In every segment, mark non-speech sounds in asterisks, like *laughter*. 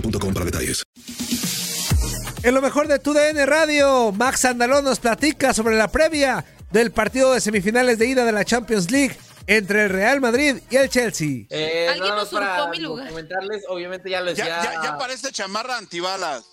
boostmobile.com para detalles. En lo mejor de tu DN Radio, Max Andalón nos platica sobre la previa del partido de semifinales de ida de la Champions League entre el Real Madrid y el Chelsea. Eh, Alguien nos usurpó mi lugar. Comentarles, obviamente ya lo ya, ya parece chamarra antibalas.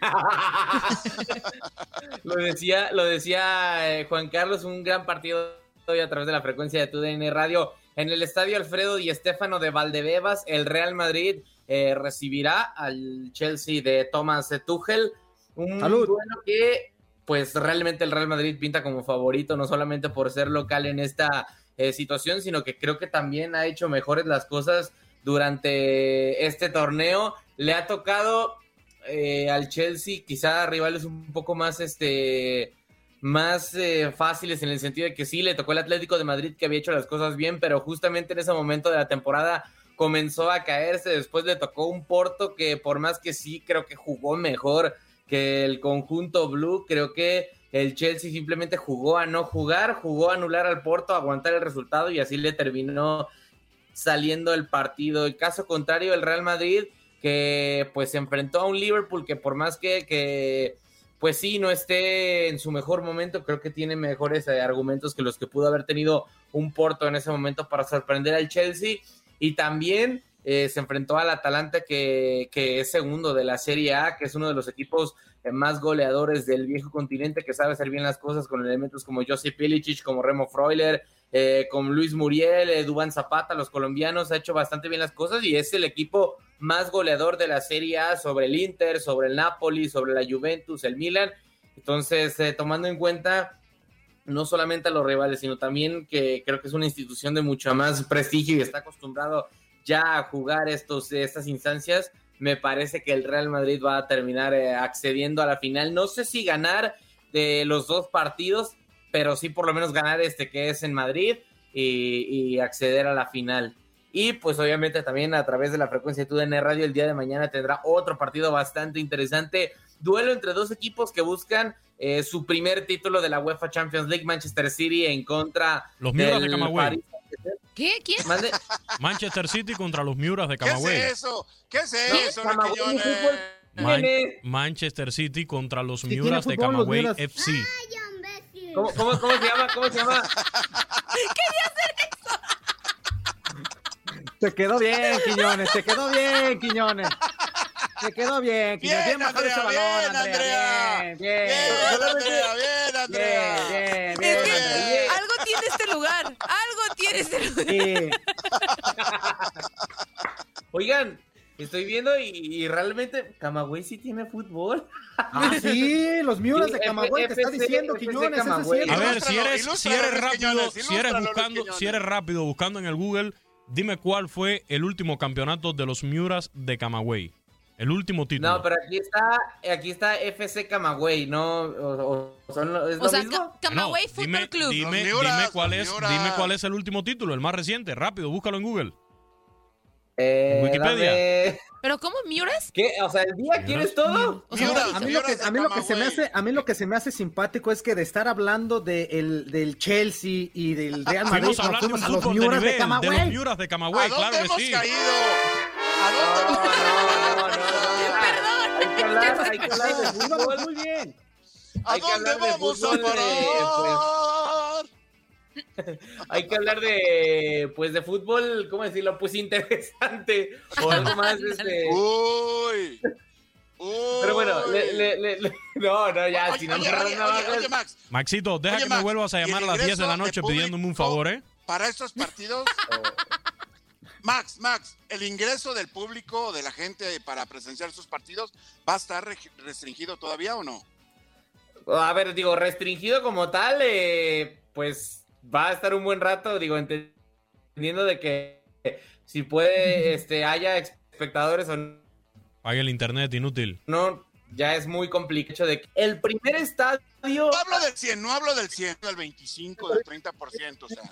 *laughs* lo decía, lo decía eh, Juan Carlos, un gran partido hoy a través de la frecuencia de TUDN Radio. En el estadio Alfredo y Estefano de Valdebebas, el Real Madrid eh, recibirá al Chelsea de Thomas Tuchel. Un Salud. duelo que, pues realmente el Real Madrid pinta como favorito, no solamente por ser local en esta eh, situación, sino que creo que también ha hecho mejores las cosas durante este torneo. Le ha tocado eh, al Chelsea, quizá rivales un poco más este más eh, fáciles en el sentido de que sí le tocó el Atlético de Madrid que había hecho las cosas bien, pero justamente en ese momento de la temporada comenzó a caerse, después le tocó un Porto que por más que sí creo que jugó mejor que el conjunto blue, creo que el Chelsea simplemente jugó a no jugar, jugó a anular al Porto, a aguantar el resultado y así le terminó saliendo el partido. El caso contrario, el Real Madrid, que pues se enfrentó a un Liverpool que por más que, que pues sí, no esté en su mejor momento, creo que tiene mejores eh, argumentos que los que pudo haber tenido un Porto en ese momento para sorprender al Chelsea. Y también eh, se enfrentó al Atalanta, que, que es segundo de la Serie A, que es uno de los equipos eh, más goleadores del viejo continente, que sabe hacer bien las cosas con elementos como Josip Pilicic, como Remo Freuler, eh, con Luis Muriel, eh, Dubán Zapata, los colombianos, ha hecho bastante bien las cosas y es el equipo más goleador de la Serie A sobre el Inter, sobre el Napoli, sobre la Juventus, el Milan. Entonces, tomando en cuenta no solamente a los rivales, sino también que creo que es una institución de mucho más prestigio y está acostumbrado ya a jugar estos, estas instancias, me parece que el Real Madrid va a terminar eh, accediendo a la final. No sé si ganar de los dos partidos, pero sí por lo menos ganar este que es en Madrid y, y acceder a la final. Y pues obviamente también a través de la frecuencia de TUDN Radio el día de mañana tendrá otro partido bastante interesante. Duelo entre dos equipos que buscan eh, su primer título de la UEFA Champions League, Manchester City en contra Los Miuras de Camagüey. ¿Qué? ¿Quién? Mande- Manchester City contra los Miuras de ¿Qué es Camagüey. eso? ¿Qué es eso, Camagüey Man- Manchester City contra los Miuras de Camagüey Miuras. FC. ¿Cómo, cómo, cómo se llama? ¿Cómo se llama? *laughs* Te quedó bien, Quiñones, te quedó bien, Quiñones. Te quedó bien, Quiñones. Bien, bajado Andrea, ese balón, bien, Andrea. Bien, bien. Bien, Andrea, bien, Andrea. Bien, bien, bien, Andrea. algo tiene este lugar. Algo tiene este lugar. Sí. *laughs* Oigan, Estoy viendo y, y realmente Camagüey sí tiene fútbol. Ah, sí, los Miuras Sí, de Camagüey, te está diciendo, Quiñones. A ver, si eres, si eres rápido, si eres buscando, si eres rápido buscando en el Google, dime cuál fue el último campeonato de los Miuras de Camagüey. El último título. No, pero aquí está, aquí está FC Camagüey, ¿no? O, o- son ¿es O lo sea, mismo? Ca- Camagüey No, Fútbol Club. Dime, Los Miuras, dime cuál los es, dime cuál es el último título, el más reciente. Rápido, búscalo en Google. Eh, Wikipedia. dame- ¿Pero cómo, Miuras? ¿Qué? O sea, ¿el día quieres todo? O sea, A mí, lo que, Miuras de a, mí lo que se me hace, a mí lo que se me hace simpático es que de estar hablando de el- del Chelsea y del Real Madrid, Fuimos a nos hablar de un a los de Miuras de, nivel, de, los Camagüey. Miuras de ¿A Camagüey, dónde claro que hemos sí. caído? ¿A dónde hemos No, no, no, no. Perdón. Hay que hablar, hay que hablar de fútbol. muy bien. ¿A Hay que dónde hablar de vamos a parar? Hay que hablar de, pues, de fútbol, ¿cómo decirlo? Pues interesante o algo más, *laughs* este... Uy. Uy. Pero bueno, le, le, le- le- no, no, ya, Oye, si no oye, oye, oye, oye, Max, Maxito, deja Oye, que Max, me vuelvas a ¿y el llamar a las 10 de la noche de pidiéndome un favor, ¿eh? para estos partidos, *laughs* Max, Max, el ingreso del público, de la gente para presenciar estos partidos, ¿va a estar restringido todavía o no? A ver, digo, restringido como tal, eh, pues va a estar un buen rato, digo, entendiendo de que si puede, *laughs* este, haya espectadores o Pague el internet, inútil. no, ya es muy complicado de que el primer estadio... No hablo del 100, no hablo del 100, del 25, del 30%, o sea.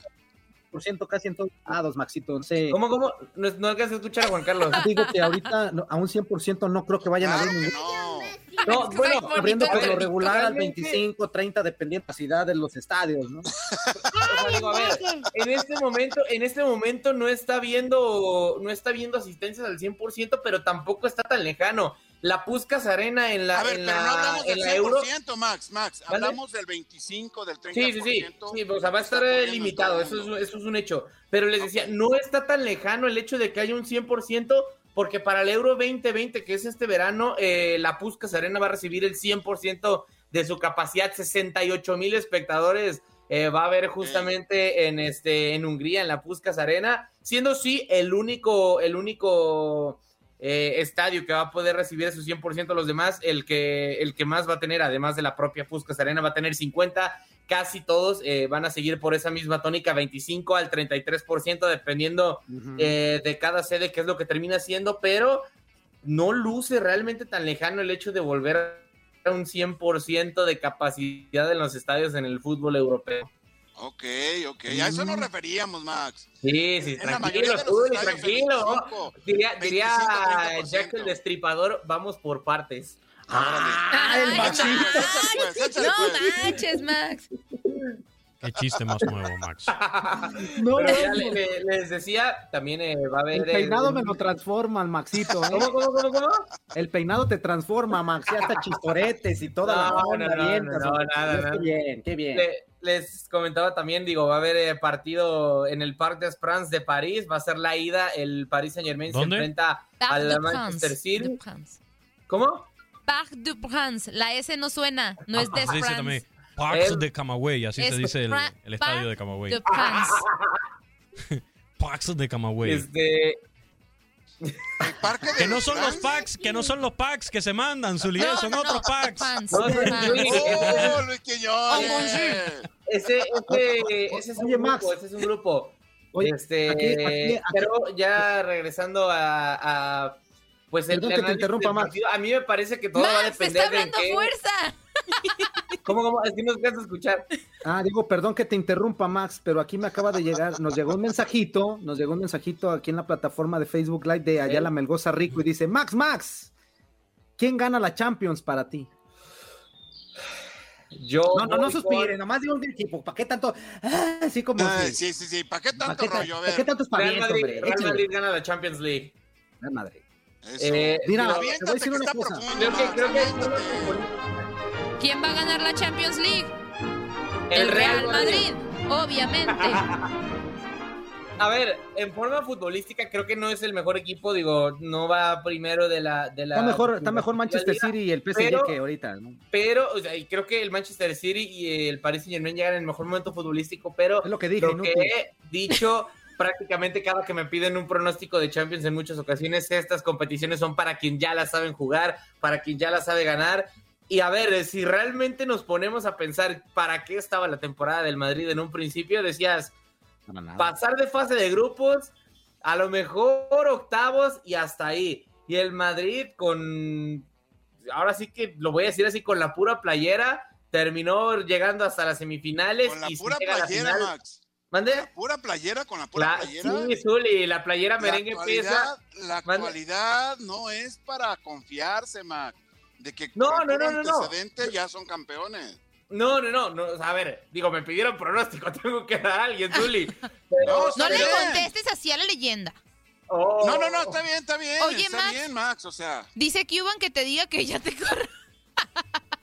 Por ciento casi en todos lados, Maxito. No sé. ¿Cómo, cómo? No, no alcanzas a escuchar a Juan Carlos. Digo que ahorita no, a un 100% no creo que vayan a ver ningún. no. No, bueno, Abriendo por lo realmente- regular al 25, 30, dependiendo de la capacidad de los estadios, ¿no? O sea, digo, a ver, en este momento, en este momento no está viendo, no está viendo asistencias al 100%, pero tampoco está tan lejano. La Puscas Arena en la, A ver, en pero la, no hablamos del la Euro. 100%, Max, Max. ¿Vale? Hablamos del 25, del 30%. Sí, sí, sí, sí, o sea, va a estar limitado, eso es, eso es un hecho. Pero les decía, no está tan lejano el hecho de que haya un 100%, porque para el Euro 2020, que es este verano, eh, la Puskas Arena va a recibir el 100% de su capacidad, 68 mil espectadores. eh, va a haber justamente en este en Hungría en la Puskas Arena, siendo sí el único el único eh, estadio que va a poder recibir su 100% los demás, el que, el que más va a tener, además de la propia Puskas Arena, va a tener 50, casi todos eh, van a seguir por esa misma tónica, 25 al 33%, dependiendo eh, de cada sede, que es lo que termina siendo, pero no luce realmente tan lejano el hecho de volver a un 100% de capacidad en los estadios en el fútbol europeo. Ok, ok. A eso nos referíamos, Max. Sí, sí, En tranquilo, estadios, tranquilo. 25, Diría, diría 25, 30%. Jack el Destripador, vamos por partes. Ay, el Maxito. Max. Échale, No pues. manches, Max. Qué chiste más nuevo, Max. *laughs* No, Pero ya no. le- le- les decía, también eh, va a haber... El peinado me lo transforma, Maxito. ¿eh? ¿Cómo, cómo, cómo, cómo? El peinado te transforma, Max. Ya hasta chistoretes y toda la No, onda no, no, avientas, no, hombre. nada, Qué bien, qué bien. Le- les comentaba también, digo, va a haber eh, partido en el Parc des Princes de París, va a ser la ida, el Paris Saint Germain se enfrenta al de Manchester City. ¿Cómo? Parc de France. La S no suena, no es de Así se dice también. France. Parks El- de Camagüey, así se dice el, el estadio de Camagüey. Parks *laughs* de Camagüey. Este, El parque de Que no son los packs, que no son los packs que se mandan, Zulié, No, son no, otros no, packs. No. ¡Oh, Luis Quiñones! ese, ese, ese es un Oye, grupo, Max. ese es un grupo. Oye, este, aquí- aquí- aquí- pero ya regresando a, a, pues el que te interrumpa, Max. partido, a mí me parece que todo va a depender está de en qué. fuerza. *laughs* ¿Cómo, cómo? Es que no se alcanza a escuchar. Ah, digo, perdón que te interrumpa, Max, pero aquí me acaba de llegar, nos llegó un mensajito, nos llegó un mensajito aquí en la plataforma de Facebook Live de Ayala Melgoza Rico y dice, Max, Max, ¿quién gana la Champions para ti? Yo No, no, no suspire, con nomás digo un equipo, ¿para qué tanto? Ah, así como... Ay, si- sí, sí, sí. ¿Para qué ¿para tanto rollo? A para qué ver. tanto Real Madrid, hombre? Real. Madrid gana la Champions League. Real Madrid. Eso. Eh, Mira, te voy a decir una cosa. profundo, creo que, creo que. ¿Quién va a ganar la Champions League? el Real Madrid, obviamente. *laughs* A ver, en forma futbolística creo que no es el mejor equipo, digo, no va primero de la de la Está mejor, está la mejor Manchester liga, City y el PSG pero- que ahorita, ¿no? Pero, o sea, y creo que el Manchester City y el Paris Saint Germain llegan en el mejor momento futbolístico, pero Es lo que dije, lo que he dicho prácticamente cada que me piden un pronóstico de Champions en muchas ocasiones, estas competiciones son para quien ya las saben jugar, para quien ya las sabe ganar. Y a ver, si realmente nos ponemos a pensar para qué estaba la temporada del Madrid en un principio, decías, pasar de fase de grupos, a lo mejor octavos y hasta ahí. Y el Madrid con, ahora sí que lo voy a decir así, con la pura playera, terminó llegando hasta las semifinales. Con la y pura playera, final- Max. ¿Mande? La pura playera con la pura La- playera. sí, Zuli, la playera La merengue pesa. La Mande. actualidad no es para confiarse, Mac. De que No, no, no, no, no. ya son campeones. No, no, no, no, a ver, digo, me pidieron pronóstico, *laughs* tengo que dar a alguien, Zuli. No, No le contestes así a la leyenda. Oh. No, no, no, está bien, está bien. Oye, está Max. bien, Max. O sea, Dice Cuban que te diga que ya te corre.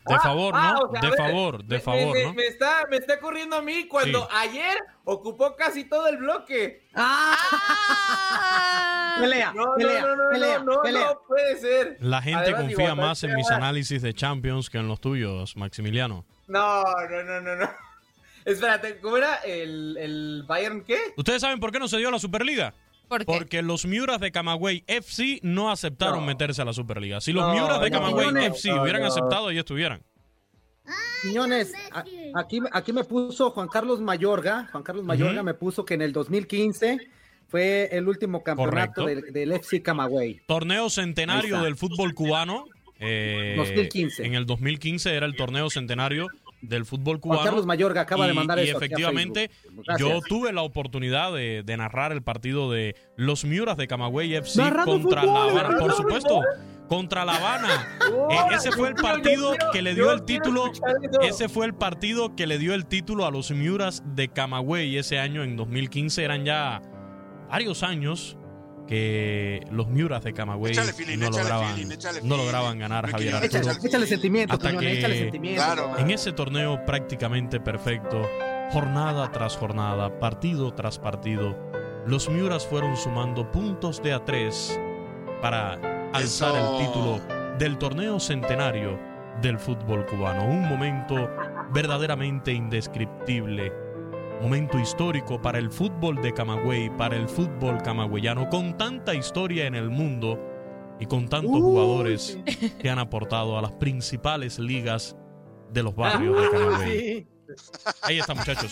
De favor, ¿no? Ah, o sea, de ver, favor, de me- favor, me, ¿no? me está, me está corriendo a mí cuando Sí. ayer ocupó casi todo el bloque. Ah. *laughs* Pelea, No, pelea, no, no, no, pelea, no, no, pelea. no puede ser. La gente Además, confía más en mis ah, análisis de Champions que en los tuyos, Maximiliano. No, no, no, no, no. *laughs* Espérate, ¿cómo era el, el Bayern qué? ¿Ustedes saben por qué no se dio la Superliga? ¿Por qué? Porque los Miuras de Camagüey FC no aceptaron No. meterse a la Superliga. Si los No, Miuras de no, Camagüey no, FC no, hubieran no. aceptado, ya estuvieran. Quiñones, aquí, aquí me puso Juan Carlos Mayorga, Juan Carlos Mayorga me puso que en el 2015 fue el último campeonato del, del FC Camagüey. Torneo centenario del fútbol cubano. eh, 2015. En el 2015 era el torneo centenario del fútbol cubano. Juan Carlos Mayorga acaba de Y- mandar y eso efectivamente, yo tuve la oportunidad de, de narrar el partido de los Miuras de Camagüey FC Narrando contra fútbol, La Habana, por supuesto, contra La Habana. *laughs* Eh, ese fue el partido que le dio el título. Ese fue el partido que le dio el título a los Miuras de Camagüey ese año, en 2015. Eran ya varios años que los Miuras de Camagüey feeling, no, lograban, feeling, no lograban ganar a Javier Arturo. Échale, échale sentimiento, Hasta que- échale sentimiento. Claro. En ese torneo prácticamente perfecto, jornada tras jornada, partido tras partido, los Miuras fueron sumando puntos de a tres para alzar Eso. el título del torneo centenario del fútbol cubano. Un momento verdaderamente indescriptible. Momento histórico para el fútbol de Camagüey, para el fútbol camagüeyano, con tanta historia en el mundo y con tantos jugadores que han aportado a las principales ligas de los barrios de Camagüey. Ahí está, muchachos.